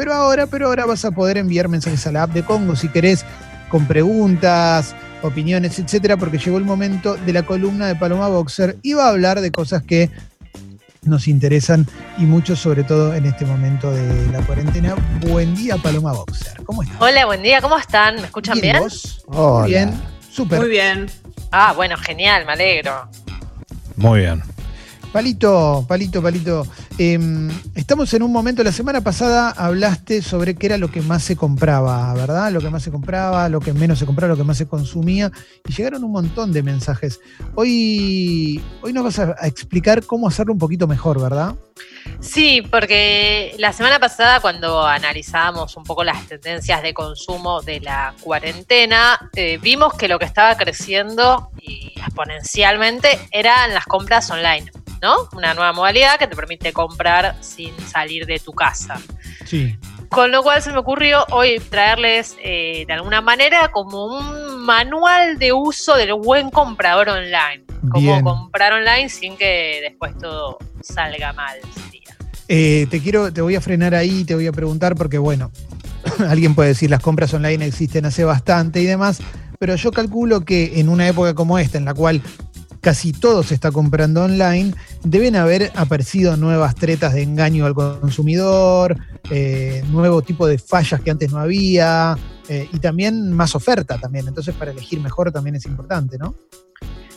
Pero ahora, pero ahora vas a poder enviar mensajes a la app de Congo si querés, con preguntas, opiniones, etcétera, porque llegó el momento de la columna de Paloma Boxer y va a hablar de cosas que nos interesan y mucho, sobre todo en este momento de la cuarentena. Buen día, Paloma Boxer. ¿Cómo estás? Hola, buen día, ¿cómo están? ¿Me escuchan bien? Muy bien, súper. Muy bien. Ah, bueno, genial, me alegro. Muy bien. Palito, palito, palito. Em, estamos en un momento, la semana pasada hablaste sobre qué era lo que más se compraba, ¿verdad? Lo que más se compraba, lo que menos se compraba, lo que más se consumía. Y llegaron un montón de mensajes. Hoy, hoy nos vas a, explicar cómo hacerlo un poquito mejor, ¿verdad? Sí, porque la semana pasada cuando analizábamos un poco las tendencias de consumo de la cuarentena, eh, vimos que lo que estaba creciendo y exponencialmente eran las compras online. ¿No? Una nueva modalidad que te permite comprar sin salir de tu casa. Sí. Con lo cual se me ocurrió hoy traerles eh, de alguna manera como un manual de uso del buen comprador online. Cómo comprar online sin que después todo salga mal. Eh, te quiero, te voy a frenar ahí, te voy a preguntar porque bueno, alguien puede decir las compras online existen hace bastante y demás, pero yo calculo que en una época como esta, en la cual casi todo se está comprando online, deben haber aparecido nuevas tretas de engaño al consumidor, eh, nuevo tipo de fallas que antes no había, eh, y también más oferta también. Entonces, para elegir mejor también es importante, ¿no?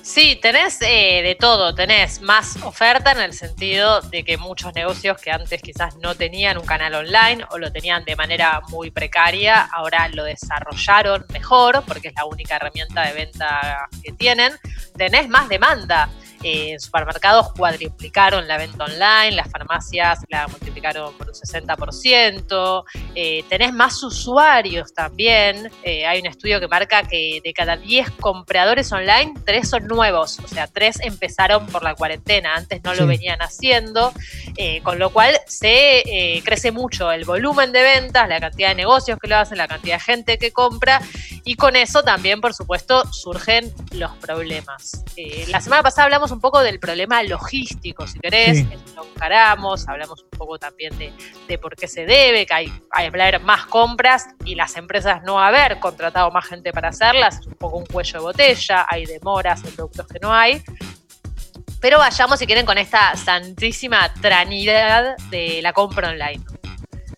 Sí, tenés eh, de todo, tenés más oferta en el sentido de que muchos negocios que antes quizás no tenían un canal online o lo tenían de manera muy precaria, ahora lo desarrollaron mejor porque es la única herramienta de venta que tienen. Tenés más demanda eh, supermercados cuadriplicaron la venta online, las farmacias la multiplicaron por un 60%, eh, tenés más usuarios también. Eh, hay un estudio que marca que de cada 10 compradores online, 3 son nuevos, o sea, 3 empezaron por la cuarentena, antes no lo venían haciendo, eh, con lo cual se crece mucho el volumen de ventas, la cantidad de negocios que lo hacen, la cantidad de gente que compra y con eso también, por supuesto, surgen los problemas. la semana pasada hablamos un poco del problema logístico, si querés, lo encaramos, hablamos un poco también de, por qué se debe, que hay, hay haber más compras y las empresas no haber contratado más gente para hacerlas, es un poco un cuello de botella, hay demoras en productos que no hay. Pero vayamos, si quieren, con esta santísima tranidad de la compra online.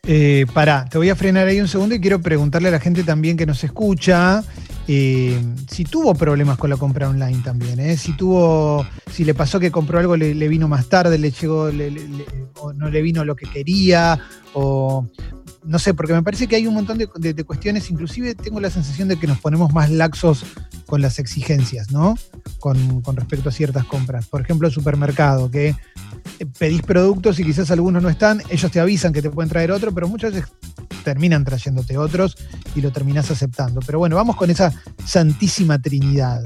Eh, pará, te voy a frenar ahí un segundo y quiero preguntarle a la gente también que nos escucha eh, si tuvo problemas con la compra online también, ¿eh? si tuvo, si le pasó que compró algo, le, vino más tarde, le llegó, o no le vino lo que quería, o no sé, porque me parece que hay un montón de, cuestiones, inclusive tengo la sensación de que nos ponemos más laxos con las exigencias, ¿no? Con, con respecto a ciertas compras. Por ejemplo, el supermercado, que pedís productos y quizás algunos no están, ellos te avisan que te pueden traer otro, pero muchas veces terminan trayéndote otros y lo terminás aceptando. Pero bueno, vamos con esa santísima trinidad.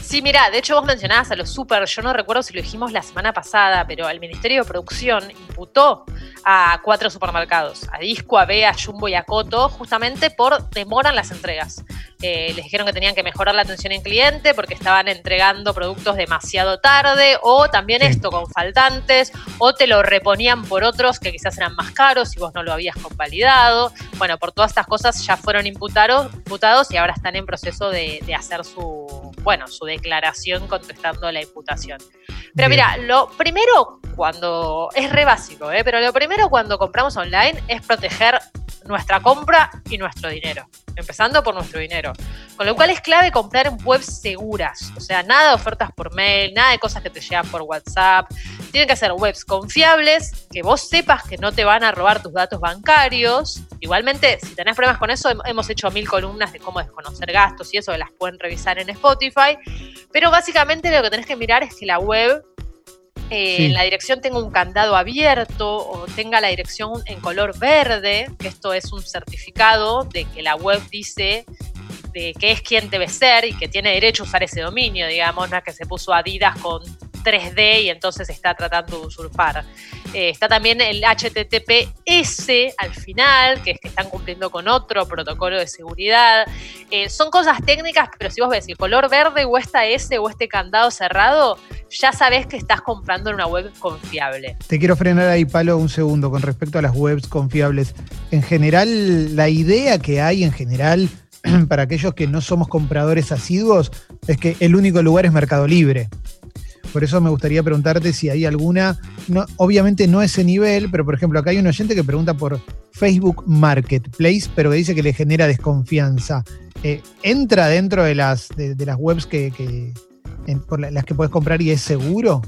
Sí, mira, de hecho vos mencionabas a los super, yo no recuerdo si lo dijimos la semana pasada, pero el Ministerio de Producción imputó a cuatro supermercados, a Disco, a Bea, Jumbo y a Coto, justamente por demora en las entregas. Eh, les dijeron que tenían que mejorar la atención en cliente porque estaban entregando productos demasiado tarde o también esto con faltantes o te lo reponían por otros que quizás eran más caros y vos no lo habías convalidado. Bueno, por todas estas cosas ya fueron imputados, imputados y ahora están en proceso de, de hacer su, bueno, su declaración contestando la imputación. Pero mira, lo primero cuando es re básico, ¿eh? pero lo primero cuando compramos online es proteger nuestra compra y nuestro dinero, empezando por nuestro dinero. Con lo cual es clave comprar en webs seguras, o sea, nada de ofertas por mail, nada de cosas que te llegan por WhatsApp. Tienen que ser webs confiables, que vos sepas que no te van a robar tus datos bancarios. Igualmente, si tenés problemas con eso, hemos hecho mil columnas de cómo desconocer gastos y eso, que las pueden revisar en Spotify. Pero básicamente lo que tenés que mirar es que la web en la dirección tenga un candado abierto o tenga la dirección en color verde, que esto es un certificado de que la web dice de que es quien debe ser y que tiene derecho a usar ese dominio, digamos, no es que se puso Adidas con 3D y entonces está tratando de usurpar. Eh, está también el HTTPS al final, que es que están cumpliendo con otro protocolo de seguridad. Eh, son cosas técnicas, pero si vos ves el color verde o esta S o este candado cerrado, ya sabes que estás comprando en una web confiable. Te quiero frenar ahí, Palo, un segundo con respecto a las webs confiables. En general, la idea que hay en general para aquellos que no somos compradores asiduos es que el único lugar es Mercado Libre. Por eso me gustaría preguntarte si hay alguna, no, obviamente no ese nivel, pero por ejemplo, acá hay un oyente que pregunta por Facebook Marketplace, pero que dice que le genera desconfianza. Eh, ¿Entra dentro de las, de, las webs que, por las que puedes comprar y es seguro?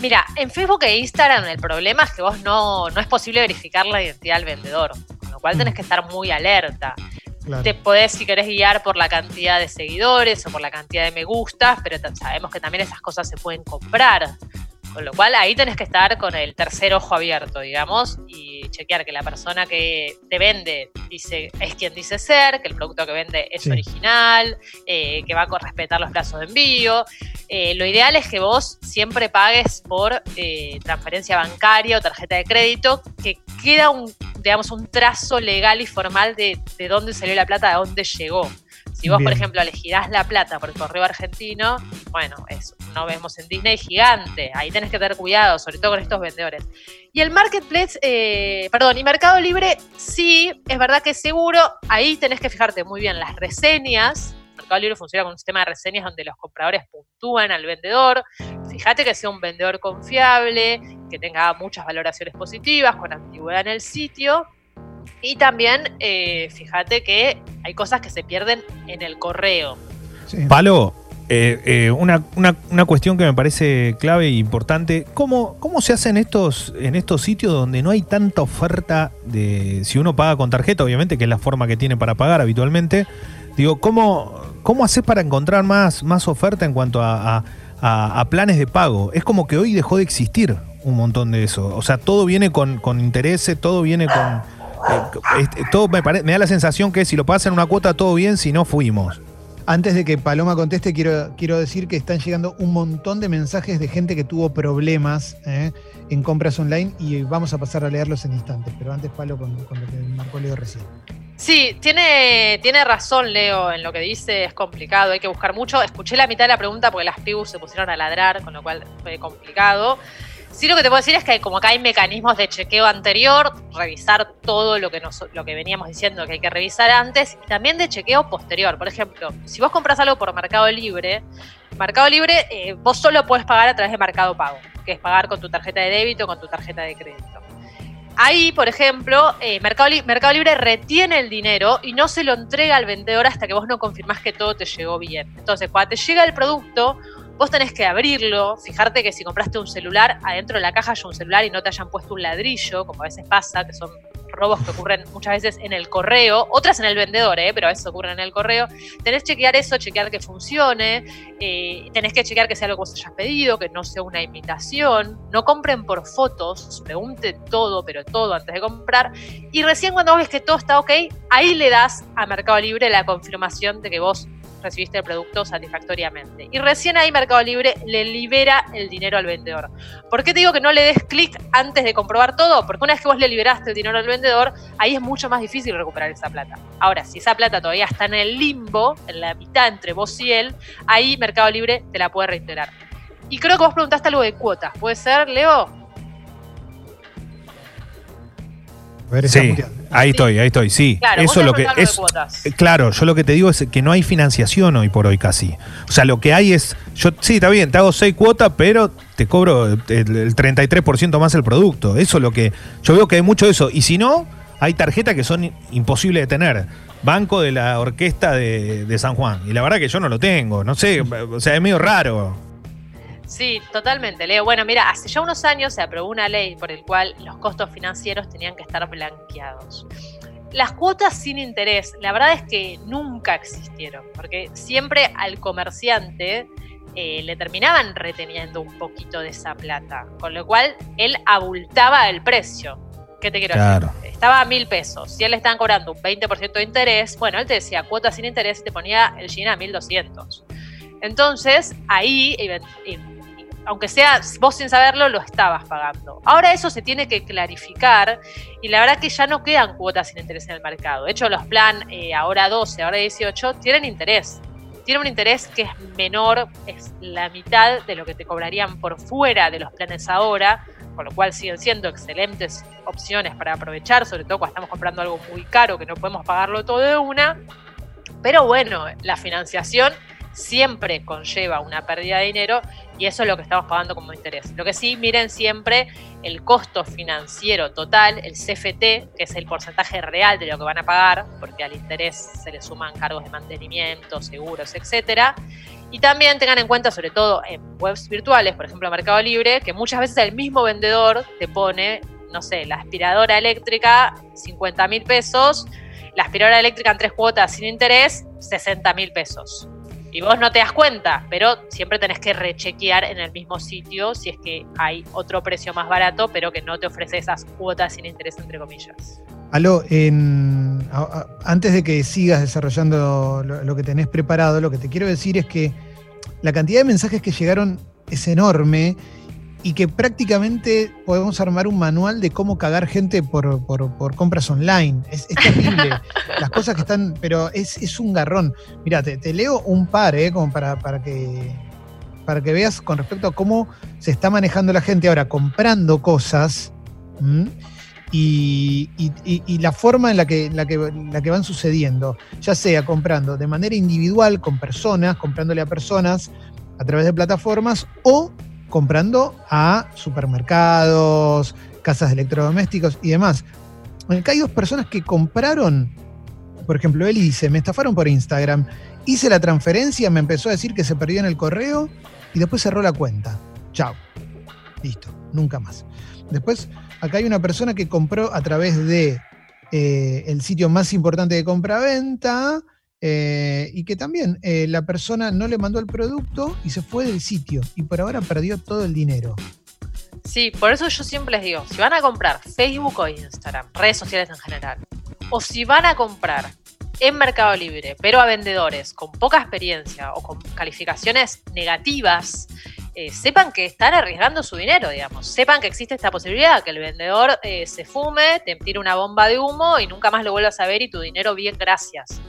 Mira, en Facebook e Instagram el problema es que vos no, no es posible verificar la identidad del vendedor, con lo cual tenés mm. que estar muy alerta. Te podés, si querés, guiar por la cantidad de seguidores o por la cantidad de me gustas, pero sabemos que también esas cosas se pueden comprar. Con lo cual ahí tenés que estar con el tercer ojo abierto, digamos, y chequear que la persona que te vende dice, es quien dice ser, que el producto que vende es original, eh, que va a respetar los plazos de envío. Eh, lo ideal es que vos siempre pagues por eh, transferencia bancaria o tarjeta de crédito, que queda un, digamos, un trazo legal y formal de, de dónde salió la plata, de dónde llegó. Si vos, por ejemplo, elegirás la plata por el correo argentino, bueno, eso, no vemos en Disney gigante. Ahí tenés que tener cuidado, sobre todo con estos vendedores. Y el marketplace, eh, perdón, y Mercado Libre, sí, es verdad que es seguro. Ahí tenés que fijarte muy bien las reseñas. Libre funciona con un sistema de reseñas donde los compradores puntúan al vendedor. Fíjate que sea un vendedor confiable, que tenga muchas valoraciones positivas, con antigüedad en el sitio y también, eh, fíjate que hay cosas que se pierden en el correo. Palo, eh, eh, una, cuestión que me parece clave e importante, ¿cómo, cómo se hace en estos, en estos sitios donde no hay tanta oferta de, si uno paga con tarjeta, obviamente, que es la forma que tiene para pagar habitualmente, digo, ¿cómo, cómo haces para encontrar más, más oferta en cuanto a, planes de pago? Es como que hoy dejó de existir un montón de eso, o sea, todo viene con, con intereses, todo viene con eh, este, todo me, da la sensación que si lo pasan una cuota, todo bien, si no, fuimos. Antes de que Paloma conteste, quiero, quiero decir que están llegando un montón de mensajes de gente que tuvo problemas eh, en compras online y vamos a pasar a leerlos en instantes. Pero antes, Palo, con, lo que marcó Leo recién. Sí, tiene, tiene razón Leo en lo que dice, es complicado, hay que buscar mucho. Escuché la mitad de la pregunta porque las pibus se pusieron a ladrar, con lo cual fue complicado. Sí, lo que te puedo decir es que como acá hay mecanismos de chequeo anterior, revisar todo lo que, nos, lo que veníamos diciendo que hay que revisar antes, y también de chequeo posterior. Por ejemplo, si vos compras algo por Mercado Libre, Mercado Libre eh, vos solo puedes pagar a través de Mercado Pago, que es pagar con tu tarjeta de débito o con tu tarjeta de crédito. Ahí, por ejemplo, eh, Mercado, Mercado, Libre retiene el dinero y no se lo entrega al vendedor hasta que vos no confirmás que todo te llegó bien. Entonces, cuando te llega el producto, vos tenés que abrirlo, fijarte que si compraste un celular, adentro de la caja hay un celular y no te hayan puesto un ladrillo, como a veces pasa, que son robos que ocurren muchas veces en el correo, otras en el vendedor, ¿eh? pero a veces ocurren en el correo. Tenés que chequear eso, chequear que funcione, eh, tenés que chequear que sea algo que vos hayas pedido, que no sea una imitación. No compren por fotos, pregunte todo, pero todo antes de comprar. Y recién cuando ves que todo está ok, ahí le das a Mercado Libre la confirmación de que vos recibiste el producto satisfactoriamente. Y recién ahí Mercado Libre le libera el dinero al vendedor. ¿Por qué te digo que no le des clic antes de comprobar todo? Porque una vez que vos le liberaste el dinero al vendedor, ahí es mucho más difícil recuperar esa plata. Ahora, si esa plata todavía está en el limbo, en la mitad entre vos y él, ahí Mercado Libre te la puede reintegrar. Y creo que vos preguntaste algo de cuotas. ¿Puede ser, Leo? Sí, ahí estoy, ahí estoy, sí. Claro, Eso lo que es claro, yo lo que te digo es que no hay financiación hoy por hoy casi. O sea, lo que hay es yo sí, está bien, te hago seis cuotas, pero te cobro el, 33% más el producto. Eso es lo que yo veo que hay mucho de eso y si no, hay tarjetas que son imposibles de tener. Banco de la Orquesta de, de San Juan. Y la verdad que yo no lo tengo, no sé, o sea, es medio raro. Sí, totalmente, Leo. Bueno, mira, hace ya unos años se aprobó una ley por el cual los costos financieros tenían que estar blanqueados. Las cuotas sin interés, la verdad es que nunca existieron, porque siempre al comerciante eh, le terminaban reteniendo un poquito de esa plata, con lo cual él abultaba el precio. ¿Qué te quiero decir? Estaba a mil pesos. Si él le estaban cobrando un 20% de interés, bueno, él te decía cuotas sin interés y te ponía el jean a 1200. Entonces, ahí aunque sea vos sin saberlo, lo estabas pagando. Ahora eso se tiene que clarificar y la verdad que ya no quedan cuotas sin interés en el mercado. De hecho, los plan eh, ahora 12, ahora 18, tienen interés. Tienen un interés que es menor, es la mitad de lo que te cobrarían por fuera de los planes ahora, con lo cual siguen siendo excelentes opciones para aprovechar, sobre todo cuando estamos comprando algo muy caro que no podemos pagarlo todo de una. Pero bueno, la financiación siempre conlleva una pérdida de dinero y eso es lo que estamos pagando como interés. Lo que sí, miren siempre el costo financiero total, el CFT, que es el porcentaje real de lo que van a pagar, porque al interés se le suman cargos de mantenimiento, seguros, etcétera. Y también tengan en cuenta, sobre todo en webs virtuales, por ejemplo Mercado Libre, que muchas veces el mismo vendedor te pone, no sé, la aspiradora eléctrica, 50 mil pesos, la aspiradora eléctrica en tres cuotas sin interés, 60 mil pesos. Y vos no te das cuenta, pero siempre tenés que rechequear en el mismo sitio si es que hay otro precio más barato, pero que no te ofrece esas cuotas sin interés, entre comillas. Aló, antes de que sigas desarrollando lo, que tenés preparado, lo que te quiero decir es que la cantidad de mensajes que llegaron es enorme y que prácticamente podemos armar un manual de cómo cagar gente por, compras online. Es, terrible. Las cosas que están, pero es, un garrón. Mira, te, leo un par, ¿eh? Como para, para, que, para que veas con respecto a cómo se está manejando la gente ahora comprando cosas. Y, la forma en la que, la, que, la que van sucediendo, ya sea comprando de manera individual con personas, comprándole a personas a través de plataformas o comprando a supermercados, casas de electrodomésticos y demás. Acá hay dos personas que compraron, por ejemplo, él dice, me estafaron por Instagram, hice la transferencia, me empezó a decir que se perdió en el correo y después cerró la cuenta. Chao. Listo, nunca más. Después, acá hay una persona que compró a través de eh, el sitio más importante de compra-venta, eh, y que también eh, la persona no le mandó el producto y se fue del sitio y por ahora perdió todo el dinero. Sí, por eso yo siempre les digo, si van a comprar Facebook o Instagram, redes sociales en general, o si van a comprar en Mercado Libre, pero a vendedores con poca experiencia o con calificaciones negativas, eh, sepan que están arriesgando su dinero, digamos. Sepan que existe esta posibilidad, que el vendedor se fume, te tire una bomba de humo y nunca más lo vuelvas a ver y tu dinero bien, gracias.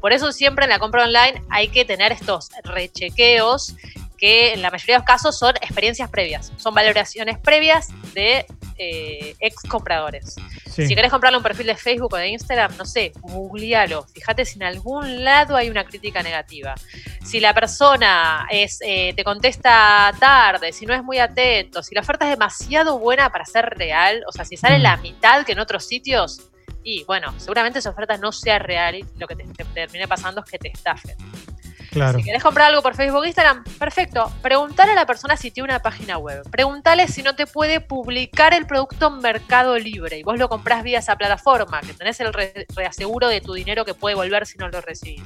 Por eso siempre en la compra online hay que tener estos rechequeos que en la mayoría de los casos son experiencias previas, son valoraciones previas de eh, ex compradores. Si querés comprarle un perfil de Facebook o de Instagram, no sé, googlealo. Fíjate si en algún lado hay una crítica negativa. Si la persona es, eh, te contesta tarde, si no es muy atento, si la oferta es demasiado buena para ser real, o sea, si sale mm. la mitad que en otros sitios, y bueno, seguramente esa oferta no sea real y lo que te, termine pasando es que te estafen. Si querés comprar algo por Facebook o Instagram, perfecto. Preguntale a la persona si tiene una página web. Preguntale si no te puede publicar el producto en Mercado Libre y vos lo comprás vía esa plataforma, que tenés el reaseguro de tu dinero que puede volver si no lo recibís.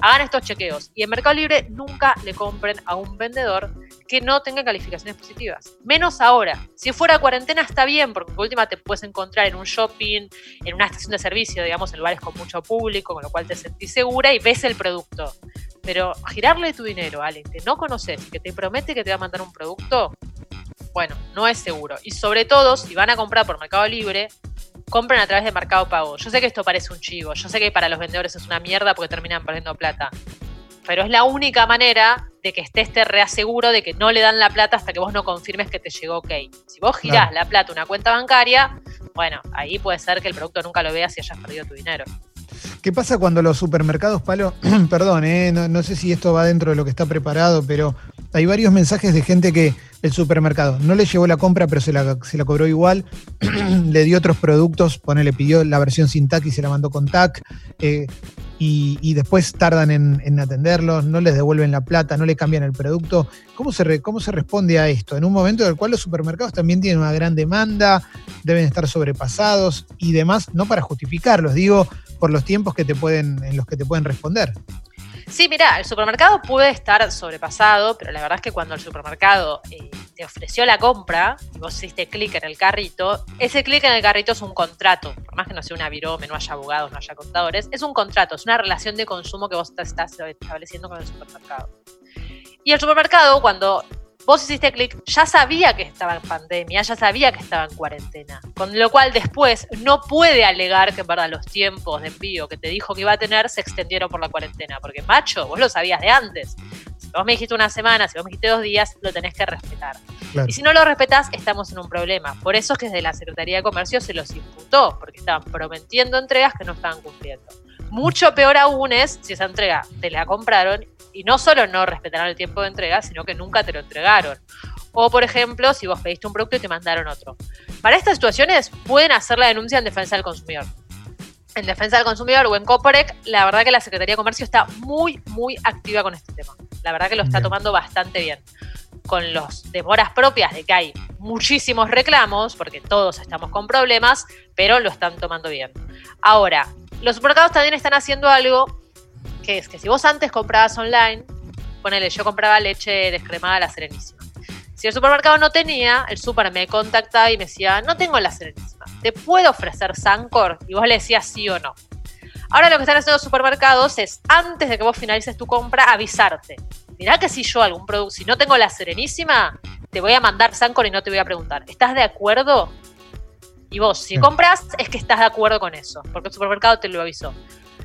Hagan estos chequeos y en Mercado Libre nunca le compren a un vendedor que no tenga calificaciones positivas. Menos ahora. Si fuera cuarentena está bien, porque por última te puedes encontrar en un shopping, en una estación de servicio, digamos, en lugares con mucho público, con lo cual te sentís segura y ves el producto. Pero girarle tu dinero a alguien que no conoces, que te promete que te va a mandar un producto, bueno, no es seguro. Y sobre todo, si van a comprar por Mercado Libre, compren a través de Mercado Pago. Yo sé que esto parece un chivo, yo sé que para los vendedores es una mierda porque terminan perdiendo plata. Pero es la única manera de que estés te reaseguro de que no le dan la plata hasta que vos no confirmes que te llegó ok. Si vos girás la plata a una cuenta bancaria, bueno, ahí puede ser que el producto nunca lo veas y hayas perdido tu dinero. ¿Qué pasa cuando los supermercados, Palo? Perdón, eh, no, sé si esto va dentro de lo que está preparado, pero hay varios mensajes de gente que el supermercado no le llevó la compra, pero se la, cobró igual, le dio otros productos, pone, le pidió la versión sin TAC y se la mandó con TAC, eh, y, después tardan en, atenderlos, no les devuelven la plata, no le cambian el producto. ¿Cómo se, ¿Cómo se responde a esto? En un momento en el cual los supermercados también tienen una gran demanda, deben estar sobrepasados y demás, no para justificarlos, digo, por los tiempos que te pueden, en los que te pueden responder. Sí, mira, el supermercado puede estar sobrepasado, pero la verdad es que cuando el supermercado eh, ofreció la compra y vos hiciste clic en el carrito, ese clic en el carrito es un contrato. Por más que no sea una virome, no haya abogados, no haya contadores, es un contrato, es una relación de consumo que vos estás estableciendo con el supermercado. Y el supermercado, cuando vos hiciste clic, ya sabía que estaba en pandemia, ya sabía que estaba en cuarentena. Con lo cual después no puede alegar que en los tiempos de envío que te dijo que iba a tener se extendieron por la cuarentena. Porque macho, vos lo sabías de antes. Si vos me dijiste una semana, si vos me dijiste dos días, lo tenés que respetar. Y si no lo respetás, estamos en un problema. Por eso es que desde la Secretaría de Comercio se los imputó, porque estaban prometiendo entregas que no estaban cumpliendo. Mucho peor aún es si esa entrega te la compraron y no solo no respetaron el tiempo de entrega, sino que nunca te lo entregaron. O, por ejemplo, si vos pediste un producto y te mandaron otro. Para estas situaciones pueden hacer la denuncia en defensa del consumidor. En defensa del consumidor o en Coporec, la verdad que la Secretaría de Comercio está muy, muy activa con este tema. La verdad que lo está tomando bastante bien. Con los demoras propias de que hay muchísimos reclamos, porque todos estamos con problemas, pero lo están tomando bien. Ahora, los supermercados también están haciendo algo que es que si vos antes comprabas online, ponele, yo compraba leche descremada la Serenísima. Si el supermercado no tenía, el super me contactaba y me decía, no tengo la Serenísima, ¿te puedo ofrecer Sancor? Y vos le decías sí o no. Ahora lo que están haciendo los supermercados es, antes de que vos finalices tu compra, avisarte. Mirá que si yo algún producto, si no tengo la Serenísima, te voy a mandar Sancor y no te voy a preguntar, ¿estás de acuerdo? Y vos, si compras, es que estás de acuerdo con eso, porque el supermercado te lo avisó.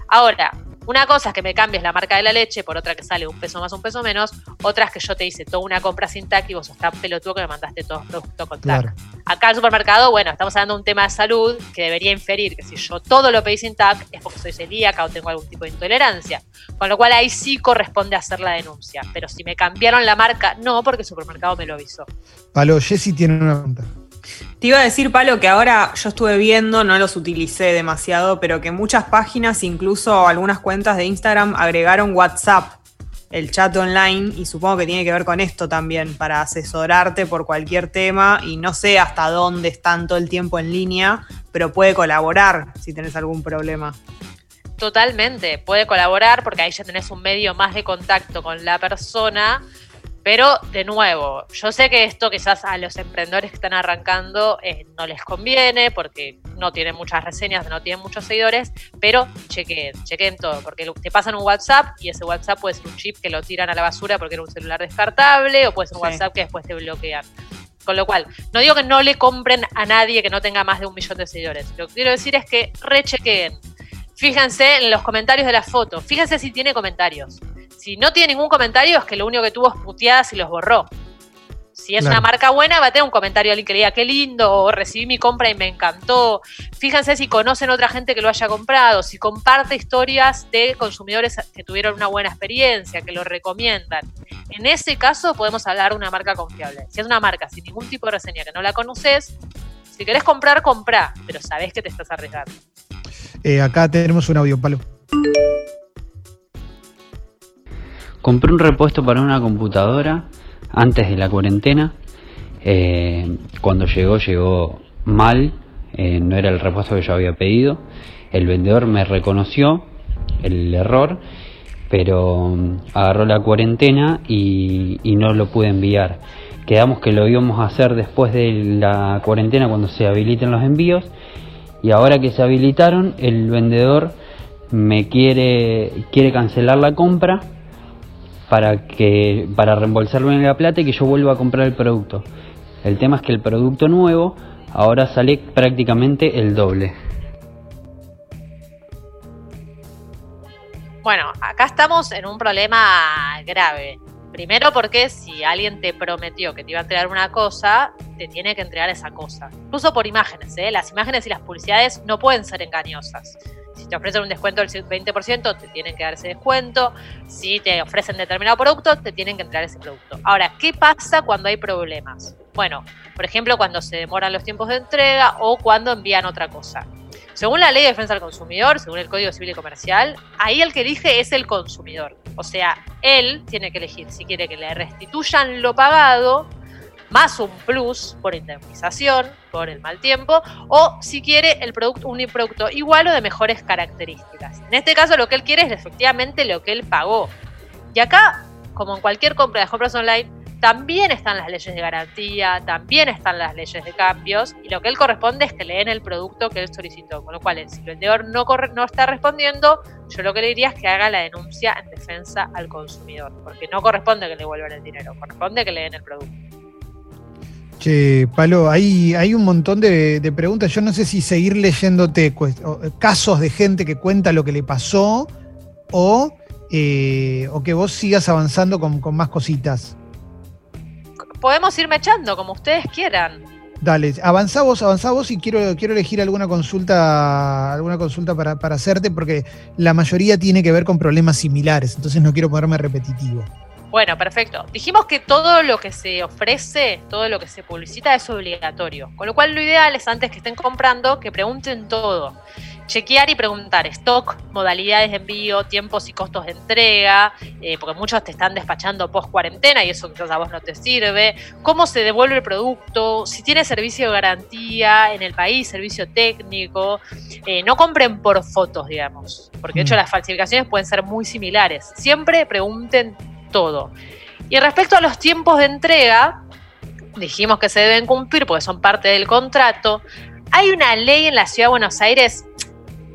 Ahora, una cosa es que me cambies la marca de la leche por otra que sale un peso más, un peso menos. Otra es que yo te hice toda una compra sin TAC y vos sos tan pelotudo que me mandaste todos los productos con TAC. Acá en el supermercado, bueno, estamos hablando de un tema de salud que debería inferir que si yo todo lo pedí sin TAC es porque soy celíaca o tengo algún tipo de intolerancia. Con lo cual ahí sí corresponde hacer la denuncia. Pero si me cambiaron la marca, no, porque el supermercado me lo avisó. Palo, Jessy tiene una pregunta. Te iba a decir, Palo, que ahora yo estuve viendo, no los utilicé demasiado, pero que muchas páginas, incluso algunas cuentas de Instagram, agregaron WhatsApp, el chat online, y supongo que tiene que ver con esto también, para asesorarte por cualquier tema, y no sé hasta dónde están todo el tiempo en línea, pero puede colaborar si tenés algún problema. Totalmente, puede colaborar porque ahí ya tenés un medio más de contacto con la persona pero de nuevo, yo sé que esto quizás a los emprendedores que están arrancando eh, no les conviene porque no tienen muchas reseñas, no tienen muchos seguidores, pero chequen, chequen todo, porque te pasan un WhatsApp y ese WhatsApp puede ser un chip que lo tiran a la basura porque era un celular descartable o puede ser un WhatsApp que después te bloquean. Con lo cual, no digo que no le compren a nadie que no tenga más de un millón de seguidores. Lo que quiero decir es que rechequen. Fíjense en los comentarios de la foto. Fíjense si tiene comentarios. Si no tiene ningún comentario, es que lo único que tuvo es puteadas y los borró. Si es una marca buena, va a tener un comentario alguien que le diga qué lindo, o recibí mi compra y me encantó. Fíjense si conocen otra gente que lo haya comprado, si comparte historias de consumidores que tuvieron una buena experiencia, que lo recomiendan. En ese caso podemos hablar de una marca confiable. Si es una marca sin ningún tipo de reseña que no la conoces, si querés comprar, comprá, pero sabés que te estás arriesgando. Eh, acá tenemos un audio, Palo. Compré un repuesto para una computadora antes de la cuarentena. Eh, cuando llegó, llegó mal. Eh, no era el repuesto que yo había pedido. El vendedor me reconoció el error, pero mm, agarró la cuarentena y, y no lo pude enviar. Quedamos que lo íbamos a hacer después de la cuarentena cuando se habiliten los envíos. Y ahora que se habilitaron, el vendedor me quiere, quiere cancelar la compra para que para reembolsarme la plata y que yo vuelva a comprar el producto. El tema es que el producto nuevo ahora sale prácticamente el doble. Bueno, acá estamos en un problema grave. Primero porque si alguien te prometió que te iba a entregar una cosa, te tiene que entregar esa cosa. Incluso por imágenes, ¿eh? Las imágenes y las publicidades no pueden ser engañosas. Te ofrecen un descuento del 20%, te tienen que dar ese descuento. Si te ofrecen determinado producto, te tienen que entregar ese producto. Ahora, ¿qué pasa cuando hay problemas? Bueno, por ejemplo, cuando se demoran los tiempos de entrega o cuando envían otra cosa. Según la ley de defensa del consumidor, según el Código Civil y Comercial, ahí el que elige es el consumidor. O sea, él tiene que elegir si quiere que le restituyan lo pagado más un plus por indemnización, por el mal tiempo, o si quiere el producto, un producto igual o de mejores características. En este caso lo que él quiere es efectivamente lo que él pagó. Y acá, como en cualquier compra de compras online, también están las leyes de garantía, también están las leyes de cambios, y lo que él corresponde es que le den el producto que él solicitó. Con lo cual, si el vendedor no, no está respondiendo, yo lo que le diría es que haga la denuncia en defensa al consumidor, porque no corresponde que le devuelvan el dinero, corresponde que le den el producto. Che, Palo, hay, hay un montón de, de preguntas. Yo no sé si seguir leyéndote eh, casos de gente que cuenta lo que le pasó o, eh, o que vos sigas avanzando con, con más cositas. Podemos irme echando como ustedes quieran. Dale, avanzá vos, avanzá vos y quiero, quiero elegir alguna consulta, alguna consulta para, para hacerte, porque la mayoría tiene que ver con problemas similares, entonces no quiero ponerme repetitivo. Bueno, perfecto. Dijimos que todo lo que se ofrece, todo lo que se publicita es obligatorio. Con lo cual lo ideal es antes que estén comprando que pregunten todo. Chequear y preguntar stock, modalidades de envío, tiempos y costos de entrega, eh, porque muchos te están despachando post cuarentena y eso quizás a vos no te sirve. Cómo se devuelve el producto, si tiene servicio de garantía en el país, servicio técnico. Eh, no compren por fotos, digamos, porque de hecho Mm. las falsificaciones pueden ser muy similares. Siempre pregunten todo. Y respecto a los tiempos de entrega, dijimos que se deben cumplir porque son parte del contrato. Hay una ley en la ciudad de Buenos Aires,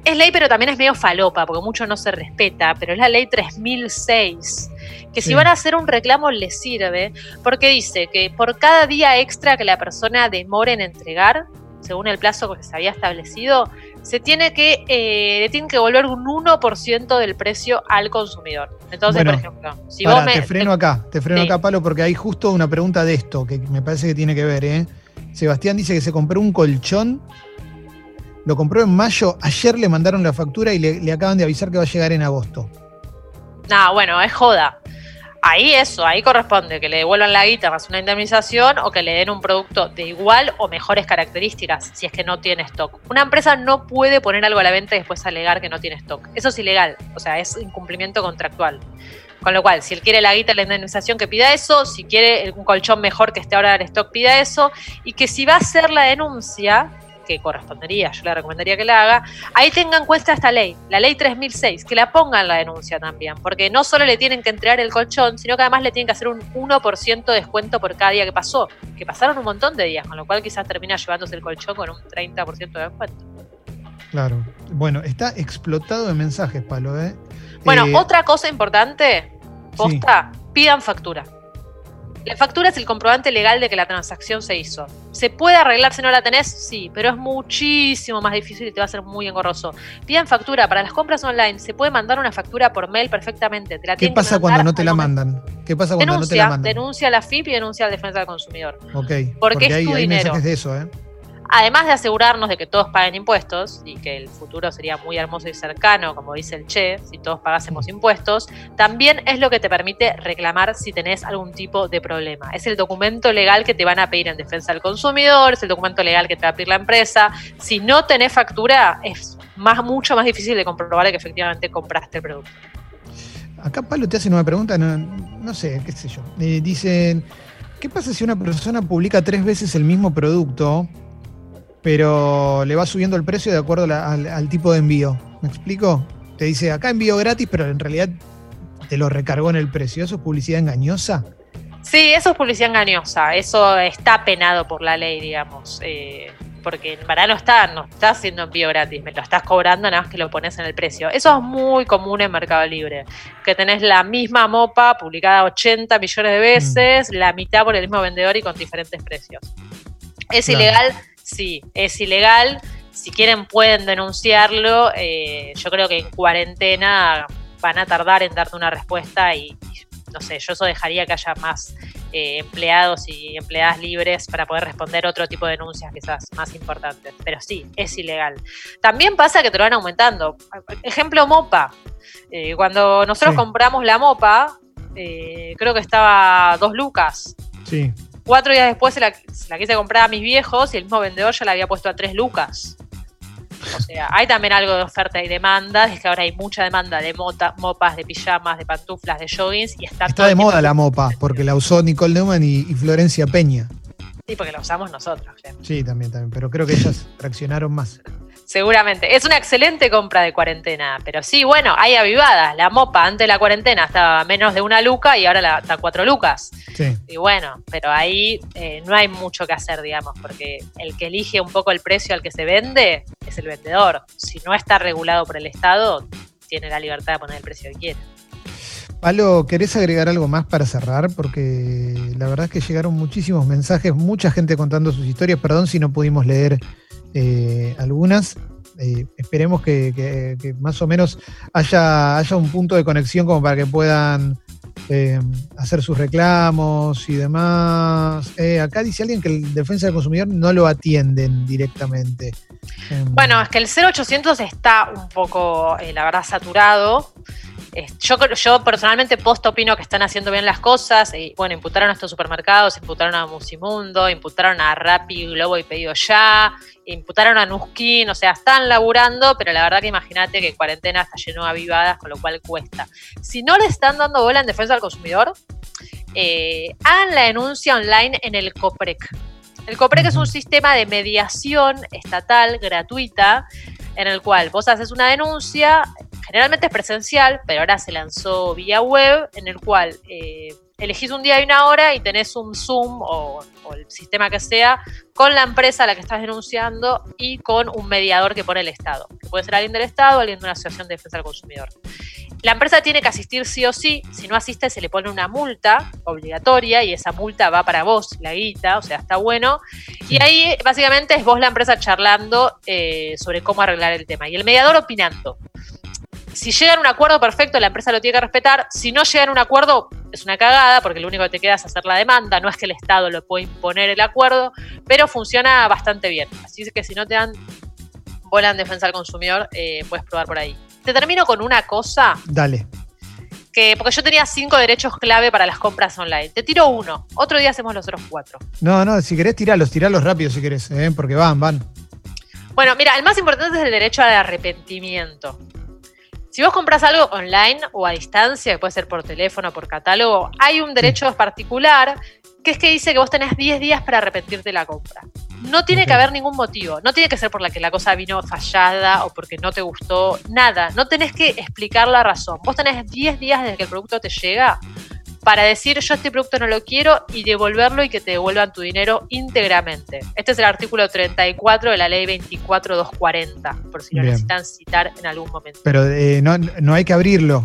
es ley pero también es medio falopa porque mucho no se respeta, pero es la ley 3006, que si Sí. van a hacer un reclamo les sirve porque dice que por cada día extra que la persona demore en entregar, según el plazo que se había establecido, se tiene que, eh, le tienen que devolver un 1% del precio al consumidor. Entonces, Bueno, por ejemplo, si vos me... te freno acá, te freno Sí. acá, Palo, porque hay justo una pregunta de esto que me parece que tiene que ver, ¿eh? Sebastián dice que se compró un colchón, lo compró en mayo, ayer le mandaron la factura y le, le acaban de avisar que va a llegar en agosto. No, bueno, es joda. Ahí eso, ahí corresponde que le devuelvan la guita más una indemnización o que le den un producto de igual o mejores características si es que no tiene stock. Una empresa no puede poner algo a la venta y después alegar que no tiene stock. Eso es ilegal, o sea, es incumplimiento contractual. Con lo cual, si él quiere la guita, la indemnización, que pida eso. Si quiere un colchón mejor que esté ahora en stock, pida eso. Y que si va a hacer la denuncia, que correspondería, yo le recomendaría que la haga, ahí tenga en cuenta esta ley, la ley 3006, que la ponga en la denuncia también, porque no solo le tienen que entregar el colchón, sino que además le tienen que hacer un 1% de descuento por cada día que pasó, que pasaron un montón de días, con lo cual quizás termina llevándose el colchón con un 30% de descuento. Claro. Bueno, está explotado de mensajes, Palo, ¿eh? Bueno, Eh, otra cosa importante, posta, pidan factura. La factura es el comprobante legal de que la transacción se hizo. ¿Se puede arreglar si no la tenés? Sí, pero es muchísimo más difícil y te va a ser muy engorroso. Pidan factura para las compras online. Se puede mandar una factura por mail perfectamente. Te la ¿Qué pasa cuando no te la mandan? ¿Qué pasa cuando no te la mandan? denuncia a la FIP y denuncia al Defensa del Consumidor. Ok, Porque porque es hay, tu hay dinero. mensajes de eso, ¿eh? Además de asegurarnos de que todos paguen impuestos y que el futuro sería muy hermoso y cercano, como dice el Che, si todos pagásemos impuestos, también es lo que te permite reclamar si tenés algún tipo de problema. Es el documento legal que te van a pedir en defensa del consumidor, es el documento legal que te va a pedir la empresa. Si no tenés factura, es más, mucho más difícil de comprobar que efectivamente compraste el producto. Acá Palo te hacen una pregunta, no, no sé, qué sé yo. Eh, dicen, ¿qué pasa si una persona publica tres veces el mismo producto, pero le va subiendo el precio de acuerdo la- al, al tipo de envío? ¿Me explico? Te dice, acá envío gratis, pero en realidad te lo recargó en el precio. ¿Eso es publicidad engañosa? Sí, eso es publicidad engañosa, eso está penado por la ley, digamos, eh, porque en verdad no está, no está haciendo envío gratis, me lo estás cobrando nada más que lo pones en el precio. Eso es muy común en Mercado Libre, que tenés la misma mopa publicada 80 millones de veces, la mitad por el mismo vendedor y con diferentes precios. ¿Es Claro. ilegal? Sí, es ilegal. Si quieren pueden denunciarlo. eh, yo creo que en cuarentena van a tardar en darte una respuesta y, y no sé, yo eso dejaría que haya más eh, empleados y empleadas libres para poder responder otro tipo de denuncias quizás más importantes. Pero sí, es ilegal. También pasa que te lo van aumentando. Ejemplo, Mopa. Eh, cuando nosotros Sí. compramos la Mopa, eh, creo que estaba dos lucas. Sí. Cuatro días después se la, se la quise comprar a mis viejos y el mismo vendedor ya la había puesto a tres lucas. O sea, hay también algo de oferta y demanda, es que ahora hay mucha demanda de mota, mopas, de pijamas, de pantuflas, de joggings y está, Está todo de moda la mopa, porque la usó Nicole Neumann y, y Florencia Peña. Sí, porque la usamos nosotros. claro. Sí, también, también. Pero creo que ellas reaccionaron más. Seguramente. Es una excelente compra de cuarentena, pero sí, bueno, hay avivadas. La mopa antes de la cuarentena estaba a menos de una luca y ahora la, está a cuatro lucas. Sí. Y bueno, pero ahí eh, no hay mucho que hacer, digamos, porque el que elige un poco el precio al que se vende es el vendedor. Si no está regulado por el Estado, tiene la libertad de poner el precio que quiere. Palo, ¿querés agregar algo más para cerrar? Porque la verdad es que llegaron muchísimos mensajes, mucha gente contando sus historias. Perdón si no pudimos leer eh, algunas. Eh, esperemos que, que- que más o menos haya, haya un punto de conexión como para que puedan eh, hacer sus reclamos y demás. Eh, acá dice alguien que el defensa del consumidor no lo atienden directamente. Bueno, es que el 0800 está un poco, eh, la verdad, saturado. Yo, personalmente post opino que están haciendo bien las cosas. Y bueno, imputaron a estos supermercados, imputaron a Musimundo, imputaron a Rappi, Globo y Pedido Ya, imputaron a Nuskin, o sea, están laburando, pero la verdad que imagínate que cuarentena está lleno de avivadas, con lo cual cuesta. Si no le están dando bola en defensa del consumidor, eh, hagan la denuncia online en el COPREC. El COPREC es un sistema de mediación estatal gratuita en el cual vos haces una denuncia, generalmente es presencial, pero ahora se lanzó vía web, en el cual eh, elegís un día y una hora y tenés un Zoom o, el sistema que sea con la empresa a la que estás denunciando y con un mediador que pone el Estado, que puede ser alguien del Estado o alguien de una asociación de defensa del consumidor. La empresa tiene que asistir sí o sí, si no asiste se le pone una multa obligatoria y esa multa va para vos, la guita, o sea, está bueno. Y ahí básicamente es vos la empresa charlando eh, sobre cómo arreglar el tema y el mediador opinando. Si llegan a un acuerdo perfecto, la empresa lo tiene que respetar. Si no llegan a un acuerdo, es una cagada, porque lo único que te queda es hacer la demanda. No es que el Estado lo pueda imponer el acuerdo, pero funciona bastante bien. Así que si no te dan bola en defensa del consumidor, eh, puedes probar por ahí. Te termino con una cosa Dale. que, porque yo tenía cinco derechos clave para las compras online. Te tiro uno, otro día hacemos los otros cuatro. No, no, si querés tiralos, tiralos rápido si querés, ¿eh? porque van, van. Bueno, mira, el más importante es el derecho al arrepentimiento. Si vos compras algo online o a distancia, que puede ser por teléfono o por catálogo, hay un derecho particular que es que dice que vos tenés 10 días para arrepentirte de la compra. No tiene que haber ningún motivo. No tiene que ser por la que la cosa vino fallada o porque no te gustó. Nada. No tenés que explicar la razón. Vos tenés 10 días desde que el producto te llega para decir yo este producto no lo quiero y devolverlo y que te devuelvan tu dinero íntegramente. Este es el artículo 34 de la ley 24240, por si lo Bien. necesitan citar en algún momento. Pero eh, no, no hay que abrirlo.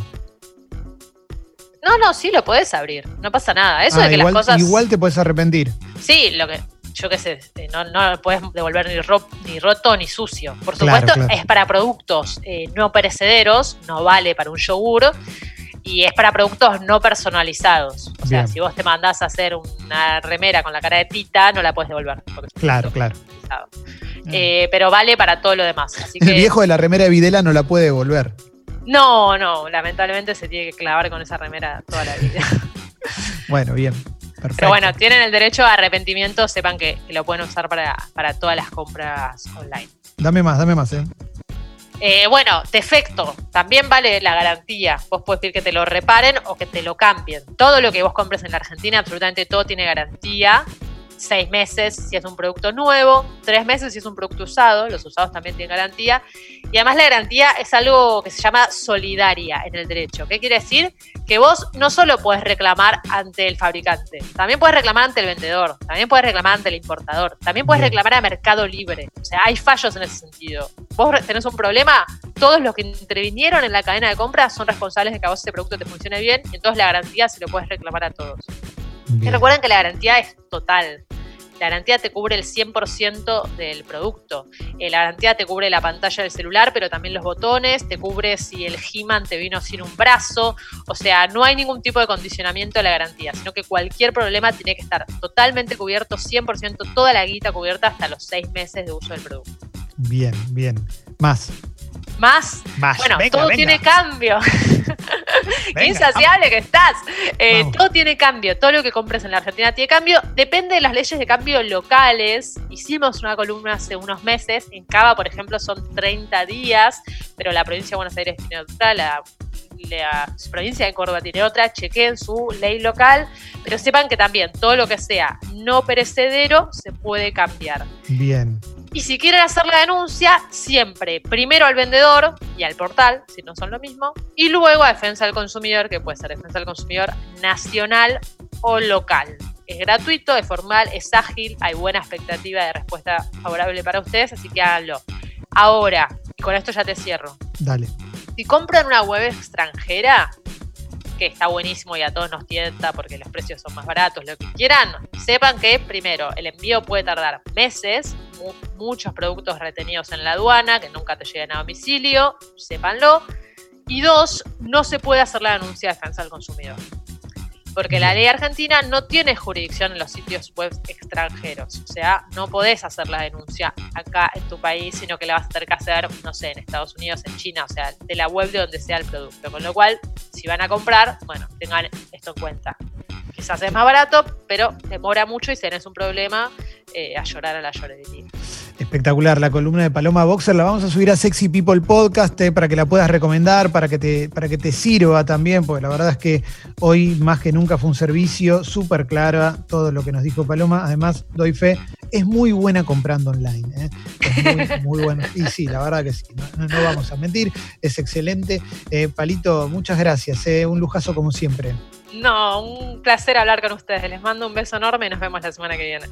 No, no, sí lo podés abrir, no pasa nada. Eso Ah, de que igual, las cosas... igual te puedes arrepentir. Sí, lo que yo qué sé, eh, no, no lo puedes devolver ni, ro- ni roto ni sucio. Por Claro, supuesto, claro. es para productos eh, no perecederos, no vale para un yogur. Y es para productos no personalizados. O sea, Bien. si vos te mandás a hacer una remera con la cara de Tita, no la puedes devolver. Claro, claro. personalizado. Eh, pero vale para todo lo demás. Así El que, viejo de la remera de Videla no la puede devolver. No, no, lamentablemente se tiene que clavar con esa remera toda la vida. Bueno, bien. Perfecto. Pero bueno, tienen el derecho a arrepentimiento, sepan que, que lo pueden usar para, para todas las compras online. Dame más, dame más, ¿eh? Eh, bueno, defecto, también vale la garantía. Vos podés pedir que te lo reparen o que te lo cambien. Todo lo que vos compres en la Argentina, absolutamente todo tiene garantía. Seis meses si es un producto nuevo, tres meses si es un producto usado, los usados también tienen garantía. Y además la garantía es algo que se llama solidaria en el derecho. ¿Qué quiere decir? Que vos no solo podés reclamar ante el fabricante, también podés reclamar ante el vendedor, también podés reclamar ante el importador, también podés reclamar a Mercado Libre. O sea, hay fallos en ese sentido. Vos tenés un problema, todos los que intervinieron en la cadena de compra son responsables de que a vos ese producto te funcione bien, y entonces la garantía se lo puedes reclamar a todos. Bien. recuerden que la garantía es total. La garantía te cubre el 100% del producto. Eh, la garantía te cubre la pantalla del celular, pero también los botones, te cubre si el He-Man te vino sin un brazo. O sea, no hay ningún tipo de condicionamiento de la garantía, sino que cualquier problema tiene que estar totalmente cubierto, 100%, toda la guita cubierta hasta los seis meses de uso del producto. Bien, bien. Más. Más, Más. bueno, Venga, todo venga. tiene cambio. Qué insaciable que estás. Eh, todo tiene cambio. Todo lo que compres en la Argentina tiene cambio. Depende de las leyes de cambio locales. Hicimos una columna hace unos meses. En Cava, por ejemplo, son 30 días, pero la provincia de Buenos Aires tiene otra. La, la provincia de Córdoba tiene otra. Chequen su ley local. Pero sepan que también todo lo que sea no perecedero se puede cambiar. Bien. Y si quieren hacer la denuncia, siempre primero al vendedor y al portal, si no son lo mismo, y luego a Defensa del Consumidor, que puede ser Defensa del Consumidor nacional o local. Es gratuito, es formal, es ágil, hay buena expectativa de respuesta favorable para ustedes, así que háganlo. Ahora, y con esto ya te cierro. Dale. Si compran una web extranjera, que está buenísimo y a todos nos tienta porque los precios son más baratos, lo que quieran, sepan que primero el envío puede tardar meses, muchos productos retenidos en la aduana que nunca te lleguen a domicilio, sépanlo. Y dos, no se puede hacer la denuncia de defensa del consumidor porque la ley argentina no tiene jurisdicción en los sitios web extranjeros. O sea, no podés hacer la denuncia acá en tu país, sino que la vas a tener que hacer, no sé, en Estados Unidos, en China, o sea, de la web de donde sea el producto. Con lo cual, si van a comprar, bueno, tengan esto en cuenta. Quizás es más barato, pero demora mucho y tenés un problema, eh, a llorar a la llorería. Espectacular, la columna de Paloma Boxer la vamos a subir a Sexy People Podcast eh, para que la puedas recomendar, para que, te, para que te sirva también, porque la verdad es que hoy más que nunca fue un servicio súper clara todo lo que nos dijo Paloma. Además, doy fe, es muy buena comprando online. ¿eh? Es muy, buena. Y sí, la verdad que sí, no, vamos a mentir, es excelente. Eh, Palito, muchas gracias, un lujazo como siempre. No, un placer hablar con ustedes. Les mando un beso enorme y nos vemos la semana que viene.